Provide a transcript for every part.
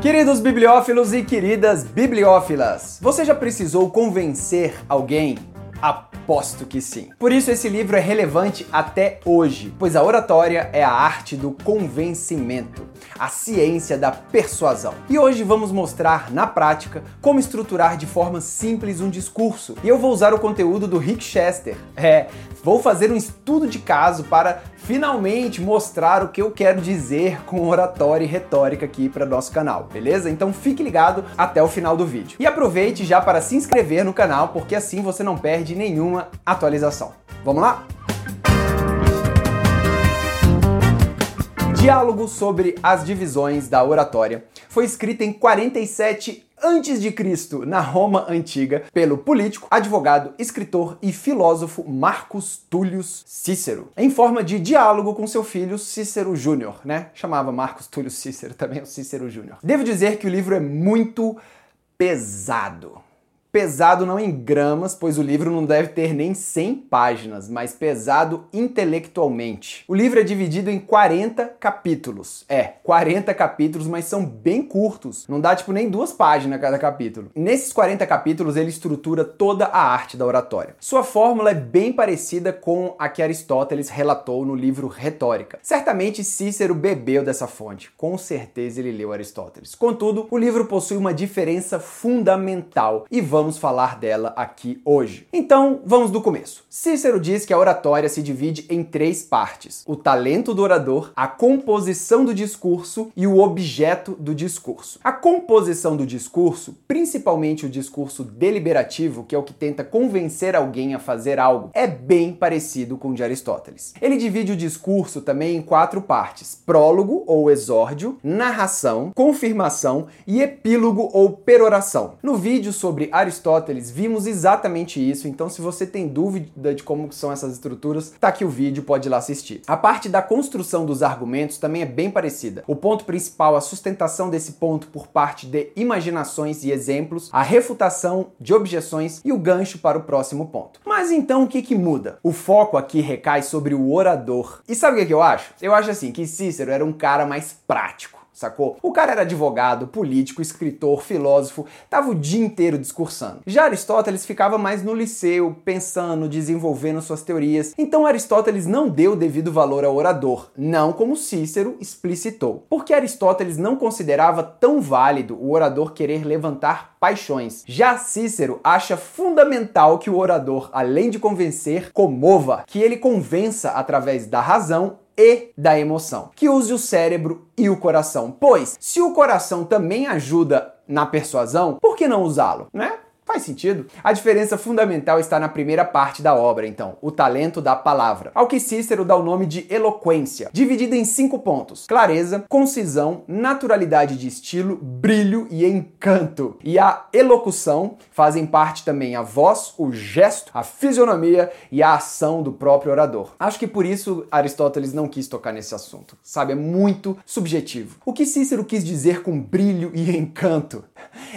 Queridos bibliófilos e queridas bibliófilas, você já precisou convencer alguém? Aposto que sim. Por isso esse livro é relevante até hoje, pois a oratória é a arte do convencimento, a ciência da persuasão. E hoje vamos mostrar na prática como estruturar de forma simples um discurso. E eu vou usar o conteúdo do Rick Chester. É, vou fazer um estudo de caso para finalmente mostrar o que eu quero dizer com oratória e retórica aqui para nosso canal, beleza? Então fique ligado até o final do vídeo. E aproveite já para se inscrever no canal, porque assim você não perde nenhuma atualização. Vamos lá? Diálogo sobre as divisões da oratória foi escrito em 47 antes de Cristo na Roma antiga pelo político, advogado, escritor e filósofo Marcus Tullius Cícero, em forma de diálogo com seu filho Cícero Júnior, né? Chamava Marcus Tullius Cícero também o Cícero Júnior. Devo dizer que o livro é muito pesado pesado não em gramas, pois o livro não deve ter nem 100 páginas, mas pesado intelectualmente. O livro é dividido em 40 capítulos. É, 40 capítulos, mas são bem curtos. Não dá tipo nem duas páginas cada capítulo. Nesses 40 capítulos ele estrutura toda a arte da oratória. Sua fórmula é bem parecida com a que Aristóteles relatou no livro Retórica. Certamente Cícero bebeu dessa fonte. Com certeza ele leu Aristóteles. Contudo, o livro possui uma diferença fundamental e vamos vamos falar dela aqui hoje. Então, vamos do começo. Cícero diz que a oratória se divide em três partes: o talento do orador, a composição do discurso e o objeto do discurso. A composição do discurso, principalmente o discurso deliberativo, que é o que tenta convencer alguém a fazer algo, é bem parecido com o de Aristóteles. Ele divide o discurso também em quatro partes: prólogo ou exórdio, narração, confirmação e epílogo ou peroração. No vídeo sobre Aristóteles, Aristóteles, vimos exatamente isso. Então, se você tem dúvida de como são essas estruturas, tá aqui o vídeo, pode ir lá assistir. A parte da construção dos argumentos também é bem parecida. O ponto principal, a sustentação desse ponto por parte de imaginações e exemplos, a refutação de objeções e o gancho para o próximo ponto. Mas então o que, que muda? O foco aqui recai sobre o orador. E sabe o que, que eu acho? Eu acho assim que Cícero era um cara mais prático sacou? O cara era advogado, político, escritor, filósofo, tava o dia inteiro discursando. Já Aristóteles ficava mais no liceu, pensando, desenvolvendo suas teorias. Então Aristóteles não deu devido valor ao orador, não como Cícero explicitou. Porque Aristóteles não considerava tão válido o orador querer levantar paixões. Já Cícero acha fundamental que o orador, além de convencer, comova, que ele convença através da razão e da emoção. Que use o cérebro e o coração. Pois, se o coração também ajuda na persuasão, por que não usá-lo, né? Faz sentido? A diferença fundamental está na primeira parte da obra, então, o talento da palavra, ao que Cícero dá o nome de eloquência, dividida em cinco pontos: clareza, concisão, naturalidade de estilo, brilho e encanto. E a elocução fazem parte também a voz, o gesto, a fisionomia e a ação do próprio orador. Acho que por isso Aristóteles não quis tocar nesse assunto, sabe? É muito subjetivo. O que Cícero quis dizer com brilho e encanto?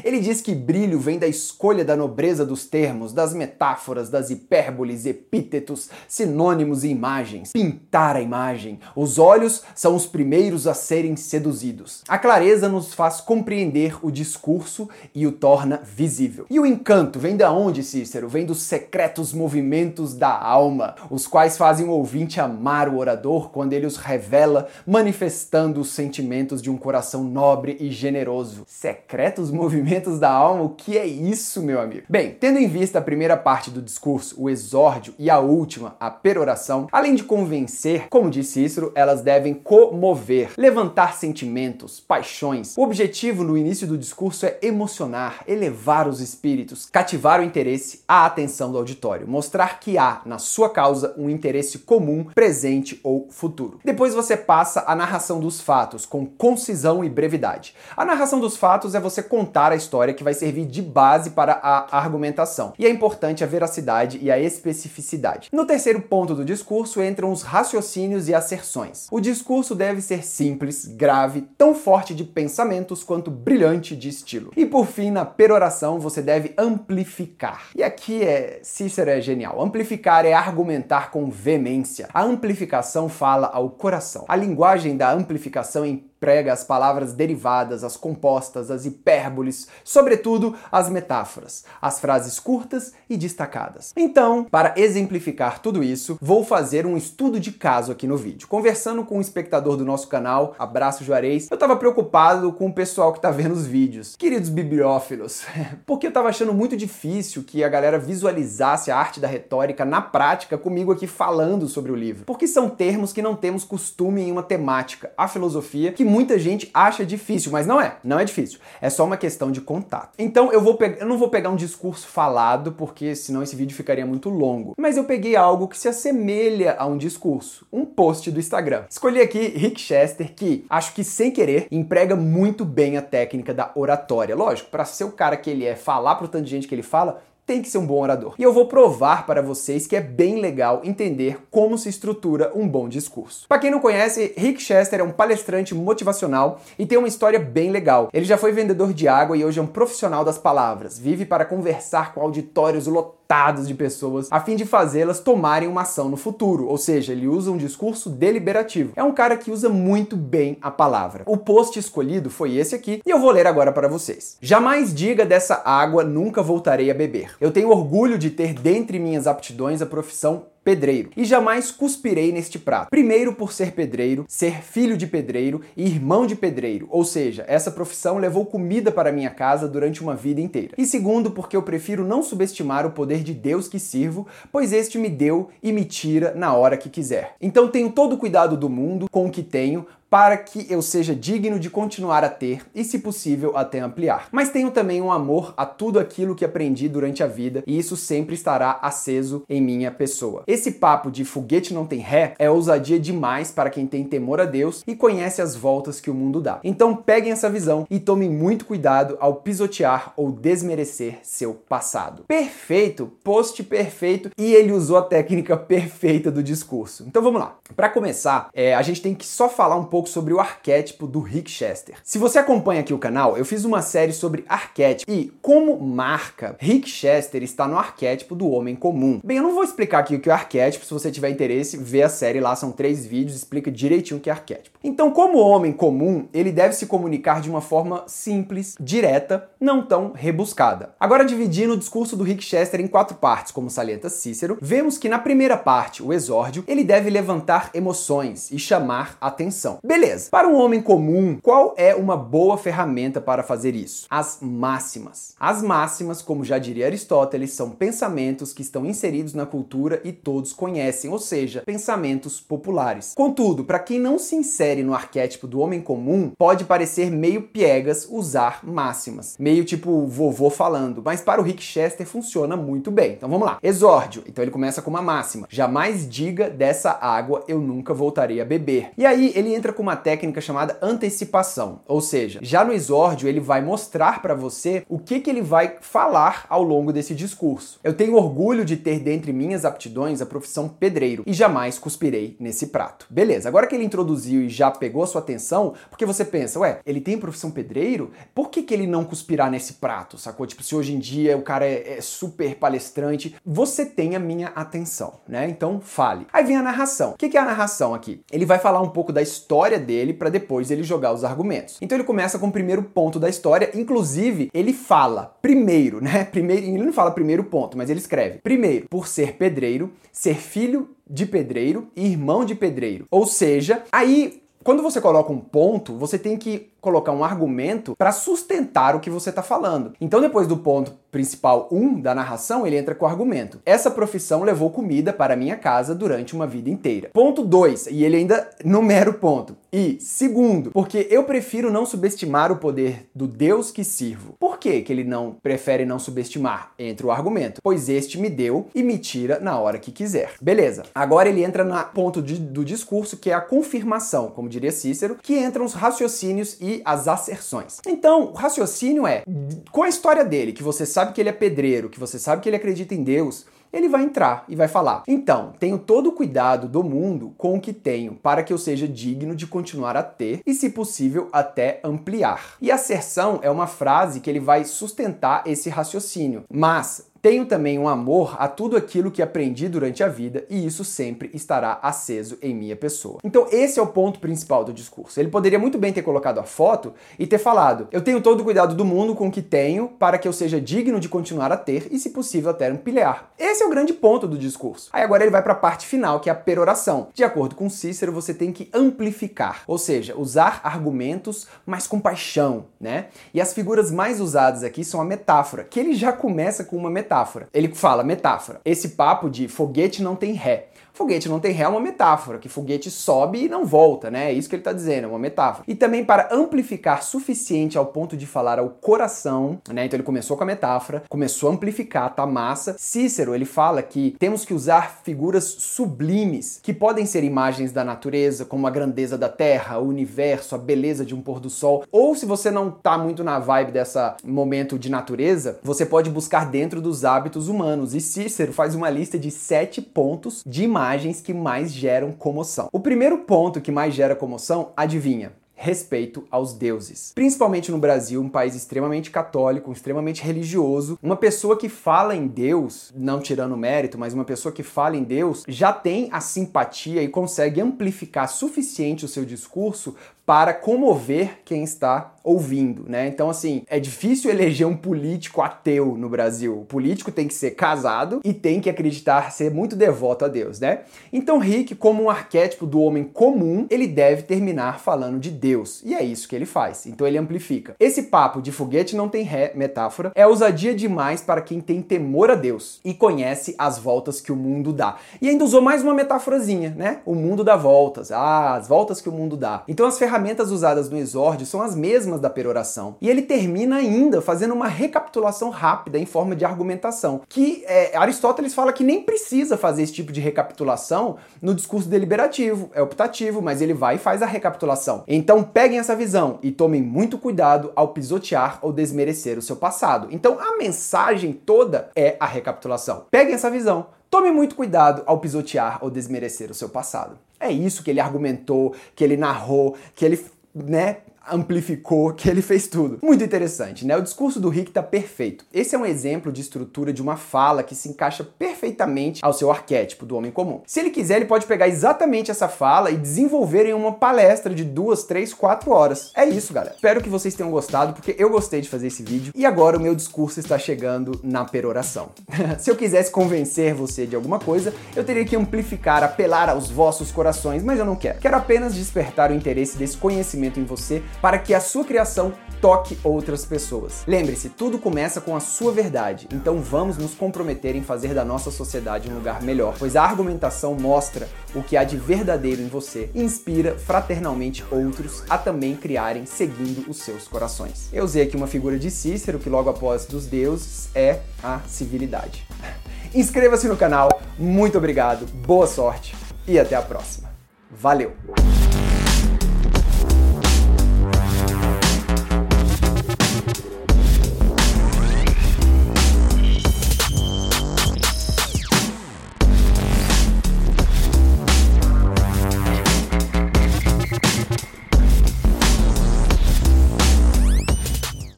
Ele diz que brilho vem da escolha da nobreza dos termos, das metáforas, das hipérboles, epítetos, sinônimos e imagens. Pintar a imagem. Os olhos são os primeiros a serem seduzidos. A clareza nos faz compreender o discurso e o torna visível. E o encanto vem da onde, Cícero? Vem dos secretos movimentos da alma, os quais fazem o ouvinte amar o orador quando ele os revela, manifestando os sentimentos de um coração nobre e generoso. Secretos movimentos da alma, o que é isso, meu amigo? Bem, tendo em vista a primeira parte do discurso, o exórdio, e a última, a peroração, além de convencer, como disse Cícero, elas devem comover, levantar sentimentos, paixões. O objetivo no início do discurso é emocionar, elevar os espíritos, cativar o interesse, a atenção do auditório, mostrar que há na sua causa um interesse comum, presente ou futuro. Depois você passa a narração dos fatos com concisão e brevidade. A narração dos fatos é você contar a história que vai servir de base para a argumentação. E é importante a veracidade e a especificidade. No terceiro ponto do discurso entram os raciocínios e asserções. O discurso deve ser simples, grave, tão forte de pensamentos quanto brilhante de estilo. E por fim, na peroração, você deve amplificar. E aqui é Cícero é genial. Amplificar é argumentar com veemência. A amplificação fala ao coração. A linguagem da amplificação é emprega as palavras derivadas, as compostas, as hipérboles, sobretudo as metáforas, as frases curtas e destacadas. Então, para exemplificar tudo isso, vou fazer um estudo de caso aqui no vídeo. Conversando com um espectador do nosso canal, abraço Juarez, eu estava preocupado com o pessoal que está vendo os vídeos. Queridos bibliófilos, porque eu estava achando muito difícil que a galera visualizasse a arte da retórica na prática comigo aqui falando sobre o livro. Porque são termos que não temos costume em uma temática, a filosofia, que muita gente acha difícil, mas não é. Não é difícil. É só uma questão de contato. Então eu vou eu não vou pegar um discurso falado, porque senão esse vídeo ficaria muito longo. Mas eu peguei algo que se assemelha a um discurso, um post do Instagram. Escolhi aqui Rick Chester, que acho que sem querer emprega muito bem a técnica da oratória. Lógico, para ser o cara que ele é, falar pro tanto de gente que ele fala, tem que ser um bom orador. E eu vou provar para vocês que é bem legal entender como se estrutura um bom discurso. Para quem não conhece, Rick Chester é um palestrante motivacional e tem uma história bem legal. Ele já foi vendedor de água e hoje é um profissional das palavras. Vive para conversar com auditórios lotados de pessoas a fim de fazê-las tomarem uma ação no futuro, ou seja, ele usa um discurso deliberativo. É um cara que usa muito bem a palavra. O post escolhido foi esse aqui e eu vou ler agora para vocês. Jamais diga dessa água nunca voltarei a beber. Eu tenho orgulho de ter dentre minhas aptidões a profissão pedreiro. E jamais cuspirei neste prato. Primeiro, por ser pedreiro, ser filho de pedreiro e irmão de pedreiro, ou seja, essa profissão levou comida para minha casa durante uma vida inteira. E segundo, porque eu prefiro não subestimar o poder de Deus que sirvo, pois este me deu e me tira na hora que quiser. Então tenho todo o cuidado do mundo com o que tenho, para que eu seja digno de continuar a ter e, se possível, até ampliar. Mas tenho também um amor a tudo aquilo que aprendi durante a vida e isso sempre estará aceso em minha pessoa. Esse papo de foguete não tem ré é ousadia demais para quem tem temor a Deus e conhece as voltas que o mundo dá. Então peguem essa visão e tomem muito cuidado ao pisotear ou desmerecer seu passado. Perfeito, post perfeito e ele usou a técnica perfeita do discurso. Então vamos lá. Para começar, é, a gente tem que só falar um pouco pouco sobre o arquétipo do Rick Chester. Se você acompanha aqui o canal, eu fiz uma série sobre arquétipo e como marca, Rick Chester está no arquétipo do homem comum. Bem, eu não vou explicar aqui o que é arquétipo, se você tiver interesse, vê a série lá, são três vídeos, explica direitinho o que é arquétipo. Então, como homem comum, ele deve se comunicar de uma forma simples, direta, não tão rebuscada. Agora, dividindo o discurso do Rick Chester em quatro partes, como salienta Cícero, vemos que na primeira parte, o exórdio, ele deve levantar emoções e chamar atenção. Beleza. Para um homem comum, qual é uma boa ferramenta para fazer isso? As máximas. As máximas, como já diria Aristóteles, são pensamentos que estão inseridos na cultura e todos conhecem, ou seja, pensamentos populares. Contudo, para quem não se insere no arquétipo do homem comum, pode parecer meio piegas usar máximas, meio tipo vovô falando, mas para o Rick Chester funciona muito bem. Então vamos lá. Exórdio. Então ele começa com uma máxima: jamais diga dessa água eu nunca voltarei a beber. E aí ele entra com com uma técnica chamada antecipação, ou seja, já no exórdio ele vai mostrar para você o que, que ele vai falar ao longo desse discurso. Eu tenho orgulho de ter dentre minhas aptidões a profissão pedreiro e jamais cuspirei nesse prato. Beleza, agora que ele introduziu e já pegou sua atenção, porque você pensa, ué, ele tem profissão pedreiro? Por que, que ele não cuspirá nesse prato, sacou? Tipo, se hoje em dia o cara é, é super palestrante, você tem a minha atenção, né? Então fale. Aí vem a narração. O que, que é a narração aqui? Ele vai falar um pouco da história história dele para depois ele jogar os argumentos. Então ele começa com o primeiro ponto da história, inclusive ele fala primeiro, né? Primeiro, ele não fala primeiro ponto, mas ele escreve: primeiro, por ser pedreiro, ser filho de pedreiro e irmão de pedreiro. Ou seja, aí quando você coloca um ponto, você tem que colocar um argumento para sustentar o que você está falando. Então, depois do ponto principal 1 um da narração, ele entra com o argumento. Essa profissão levou comida para minha casa durante uma vida inteira. Ponto 2, e ele ainda numera o ponto. E segundo, porque eu prefiro não subestimar o poder do Deus que sirvo. Por que, que ele não prefere não subestimar? Entre o argumento, pois este me deu e me tira na hora que quiser. Beleza. Agora ele entra no ponto de, do discurso que é a confirmação, como diria Cícero, que entram os raciocínios e as asserções. Então, o raciocínio é, com a história dele, que você sabe que ele é pedreiro, que você sabe que ele acredita em Deus, ele vai entrar e vai falar: Então, tenho todo o cuidado do mundo com o que tenho, para que eu seja digno de continuar a ter e, se possível, até ampliar. E asserção é uma frase que ele vai sustentar esse raciocínio. Mas Tenho também um amor a tudo aquilo que aprendi durante a vida e isso sempre estará aceso em minha pessoa. Então, esse é o ponto principal do discurso. Ele poderia muito bem ter colocado a foto e ter falado: Eu tenho todo o cuidado do mundo com o que tenho para que eu seja digno de continuar a ter e, se possível, até ampliar. Esse é o grande ponto do discurso. Aí agora ele vai para a parte final, que é a peroração. De acordo com Cícero, você tem que amplificar, ou seja, usar argumentos, mas com paixão, né? E as figuras mais usadas aqui são a metáfora, que ele já começa com uma metáfora. Ele fala metáfora. Esse papo de foguete não tem ré. Foguete não tem ré é uma metáfora, que foguete sobe e não volta, né? É isso que ele está dizendo, é uma metáfora. E também para amplificar suficiente ao ponto de falar ao coração, né? Então ele começou com a metáfora, começou a amplificar, tá massa. Cícero, ele fala que temos que usar figuras sublimes, que podem ser imagens da natureza, como a grandeza da terra, o universo, a beleza de um pôr do sol. Ou se você não tá muito na vibe dessa momento de natureza, você pode buscar dentro dos hábitos humanos. E Cícero faz uma lista de sete pontos de imagens imagens que mais geram comoção. O primeiro ponto que mais gera comoção, adivinha? respeito aos deuses. Principalmente no Brasil, um país extremamente católico, extremamente religioso, uma pessoa que fala em Deus, não tirando mérito, mas uma pessoa que fala em Deus já tem a simpatia e consegue amplificar suficiente o seu discurso para comover quem está ouvindo, né? Então, assim, é difícil eleger um político ateu no Brasil. O político tem que ser casado e tem que acreditar ser muito devoto a Deus, né? Então, Rick, como um arquétipo do homem comum, ele deve terminar falando de Deus. E é isso que ele faz. Então, ele amplifica. Esse papo de foguete não tem ré, metáfora, é ousadia demais para quem tem temor a Deus e conhece as voltas que o mundo dá. E ainda usou mais uma metáforazinha, né? O mundo dá voltas. Ah, as voltas que o mundo dá. Então, as ferramentas usadas no exórdio são as mesmas da peroração. E ele termina ainda fazendo uma recapitulação rápida em forma de argumentação, que é, Aristóteles fala que nem precisa fazer esse tipo de recapitulação no discurso deliberativo, é optativo, mas ele vai e faz a recapitulação. Então peguem essa visão e tomem muito cuidado ao pisotear ou desmerecer o seu passado. Então a mensagem toda é a recapitulação. Peguem essa visão. Tome muito cuidado ao pisotear ou desmerecer o seu passado. É isso que ele argumentou, que ele narrou, que ele né, amplificou, que ele fez tudo. Muito interessante, né? O discurso do Rick tá perfeito. Esse é um exemplo de estrutura de uma fala que se encaixa perfeitamente ao seu arquétipo do homem comum. Se ele quiser, ele pode pegar exatamente essa fala e desenvolver em uma palestra de duas, três, quatro horas. É isso, galera. Espero que vocês tenham gostado, porque eu gostei de fazer esse vídeo e agora o meu discurso está chegando na peroração. se eu quisesse convencer você de alguma coisa, eu teria que amplificar, apelar aos vossos corações, mas eu não quero. Quero apenas despertar o interesse desse conhecimento em você para que a sua criação toque outras pessoas. Lembre-se, tudo começa com a sua verdade, então vamos nos comprometer em fazer da nossa sociedade um lugar melhor, pois a argumentação mostra o que há de verdadeiro em você e inspira fraternalmente outros a também criarem seguindo os seus corações. Eu usei aqui uma figura de Cícero que logo após dos deuses é a civilidade. Inscreva-se no canal, muito obrigado, boa sorte e até a próxima. Valeu!